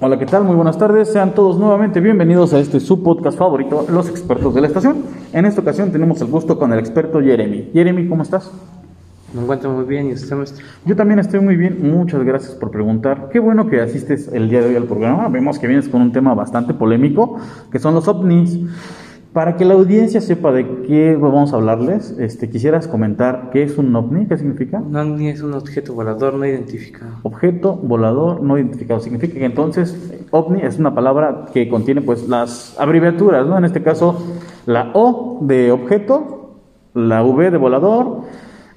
Hola, ¿qué tal? Muy buenas tardes. Sean todos nuevamente bienvenidos a este su podcast favorito, Los Expertos de la Estación. En esta ocasión tenemos el gusto con el experto Jeremy. Jeremy, ¿cómo estás? Me encuentro muy bien y usted, maestro. Yo también estoy muy bien. Muchas gracias por preguntar. Qué bueno que asistes el día de hoy al programa. Vemos que vienes con un tema bastante polémico, que son los ovnis. Para que la audiencia sepa de qué vamos a hablarles, este, quisieras comentar qué es un ovni, qué significa. Un ovni es un objeto volador no identificado. Objeto volador no identificado. Significa que entonces ovni es una palabra que contiene pues las abreviaturas, ¿no? En este caso, la O de objeto, la V de volador,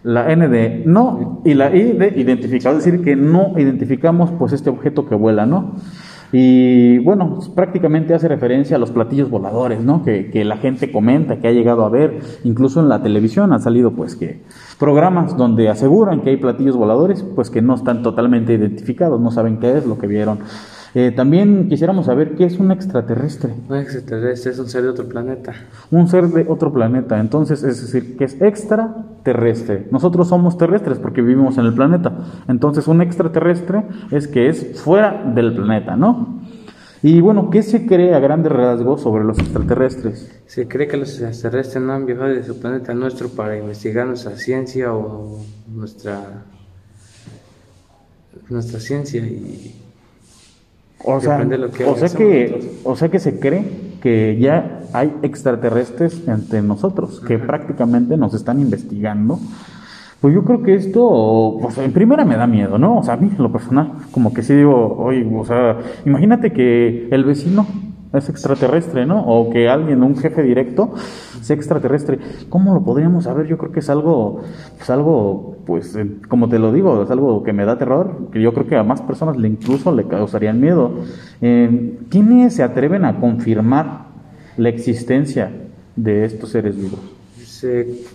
la N de no y la I de identificado. Es decir, que no identificamos pues este objeto que vuela, ¿no? Y bueno, prácticamente hace referencia a los platillos voladores, ¿no? Que, que, la gente comenta, que ha llegado a ver, incluso en la televisión han salido pues que programas donde aseguran que hay platillos voladores, pues que no están totalmente identificados, no saben qué es lo que vieron. Eh, también quisiéramos saber qué es un extraterrestre. Un extraterrestre es un ser de otro planeta. Un ser de otro planeta, entonces es decir, que es extraterrestre. Nosotros somos terrestres porque vivimos en el planeta. Entonces un extraterrestre es que es fuera del planeta, ¿no? Y bueno, ¿qué se cree a grandes rasgos sobre los extraterrestres? Se cree que los extraterrestres no han viajado de su planeta nuestro para investigar nuestra ciencia o nuestra nuestra ciencia y o sea, que o sea que, o sea que se cree que ya hay extraterrestres entre nosotros, que prácticamente nos están investigando. Pues yo creo que esto, pues en primera me da miedo, ¿no? O sea, a mí, en lo personal, como que sí digo, oye, o sea, imagínate que el vecino es extraterrestre, ¿no? O que alguien, un jefe directo, sea extraterrestre. ¿Cómo lo podríamos saber? Yo creo que es algo, es algo, pues, eh, como te lo digo, es algo que me da terror, que yo creo que a más personas le incluso le causarían miedo. Eh, ¿Quiénes se atreven a confirmar la existencia de estos seres vivos?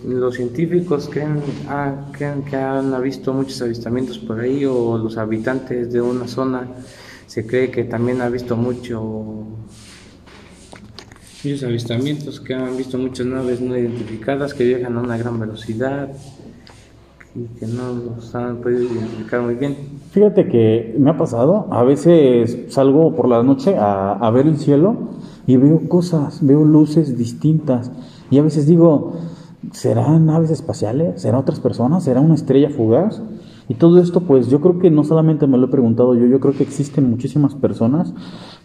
los científicos creen, ah, creen que han visto muchos avistamientos por ahí o los habitantes de una zona se cree que también ha visto mucho muchos avistamientos, que han visto muchas naves no identificadas que viajan a una gran velocidad y que no los han podido identificar muy bien. Fíjate que me ha pasado, a veces salgo por la noche a, a ver el cielo y veo cosas, veo luces distintas y a veces digo, ¿serán naves espaciales? ¿Serán otras personas? ¿Será una estrella fugaz? Y todo esto, pues yo creo que no solamente me lo he preguntado yo, yo creo que existen muchísimas personas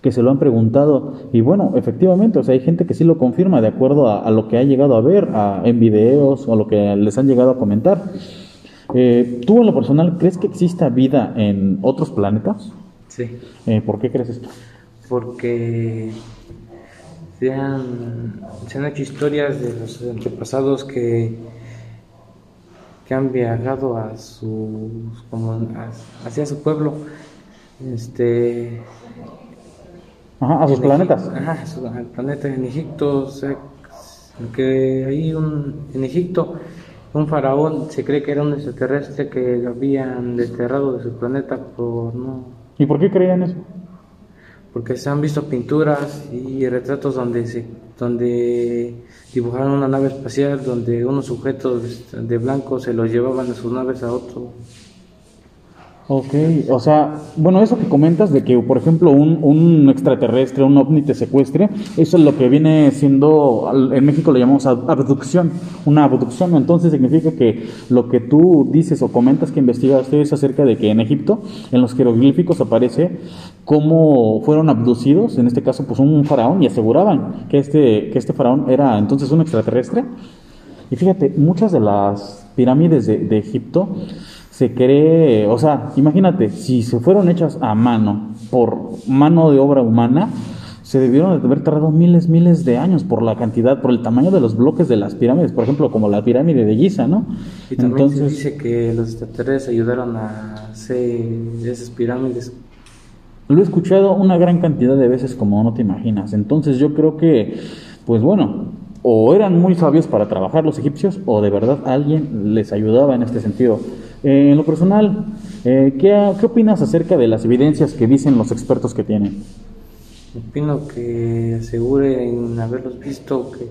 que se lo han preguntado. Y bueno, efectivamente, o sea, hay gente que sí lo confirma de acuerdo a, lo que ha llegado a ver en videos o a lo que les han llegado a comentar. Eh, ¿Tú en lo personal crees que exista vida en otros planetas? Sí. Eh, ¿Por qué crees esto? Porque se han, se han hecho historias de los antepasados que que han viajado a su como hacia su pueblo este a sus planetas. ajá su, al planeta en Egipto o sea, que hay un en Egipto un faraón se cree que era un extraterrestre que lo habían desterrado de su planeta por no y por qué creían eso porque se han visto pinturas y retratos donde se donde dibujaron una nave espacial donde unos sujetos de blanco se los llevaban de sus naves a otro. Ok, o sea, bueno, eso que comentas de que, por ejemplo, un, un, extraterrestre, un ovni te secuestre, eso es lo que viene siendo, en México lo llamamos abducción, una abducción, entonces significa que lo que tú dices o comentas que investigaste es acerca de que en Egipto, en los jeroglíficos aparece cómo fueron abducidos, en este caso, pues un faraón, y aseguraban que este, que este faraón era entonces un extraterrestre. Y fíjate, muchas de las pirámides de, de Egipto, se cree, o sea, imagínate, si se fueron hechas a mano, por mano de obra humana, se debieron de haber tardado miles, miles de años por la cantidad, por el tamaño de los bloques de las pirámides, por ejemplo, como la pirámide de Giza, ¿no? Y también se dice que los extraterrestres ayudaron a hacer esas pirámides. Lo he escuchado una gran cantidad de veces como no te imaginas. Entonces yo creo que, pues bueno, o eran muy sabios para trabajar los egipcios, o de verdad alguien les ayudaba en este sentido. Eh, en lo personal, eh, ¿qué, ¿qué, opinas acerca de las evidencias que dicen los expertos que tienen? Opino que aseguren haberlos visto, que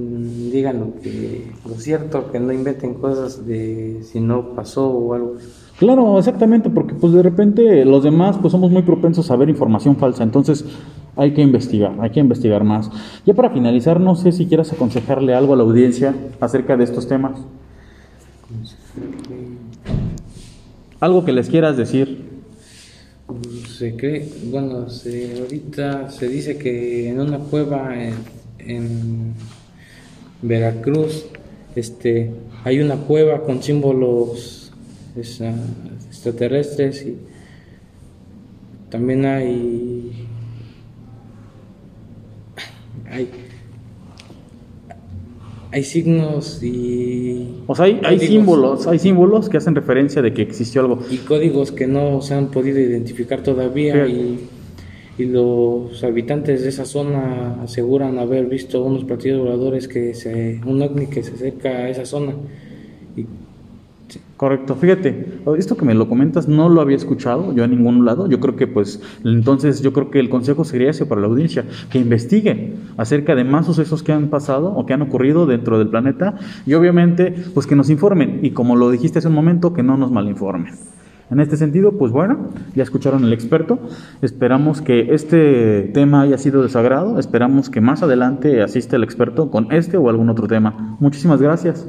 mm, digan lo que lo cierto, que no inventen cosas de si no pasó o algo. Claro, exactamente, porque pues de repente los demás pues somos muy propensos a ver información falsa, entonces hay que investigar, hay que investigar más. Ya para finalizar, no sé si quieras aconsejarle algo a la audiencia acerca de estos temas. Algo que les quieras decir. Se cree, bueno, ahorita se dice que en una cueva en, en Veracruz, este, hay una cueva con símbolos esa, extraterrestres y también hay, hay hay signos y o sea hay, hay símbolos hay símbolos que hacen referencia de que existió algo. Y códigos que no se han podido identificar todavía y, y, los habitantes de esa zona aseguran haber visto unos platillos voladores que se un ovni que se acerca a esa zona. Y Correcto, fíjate, esto que me lo comentas no lo había escuchado yo a ningún lado, yo creo que pues entonces yo creo que el consejo sería ese para la audiencia, que investigue acerca de más sucesos que han pasado o que han ocurrido dentro del planeta y obviamente pues que nos informen y como lo dijiste hace un momento, que no nos malinformen. En este sentido, pues bueno, ya escucharon el experto. Esperamos que este tema haya sido de su agrado. Esperamos que más adelante asista el experto con este o algún otro tema. Muchísimas gracias.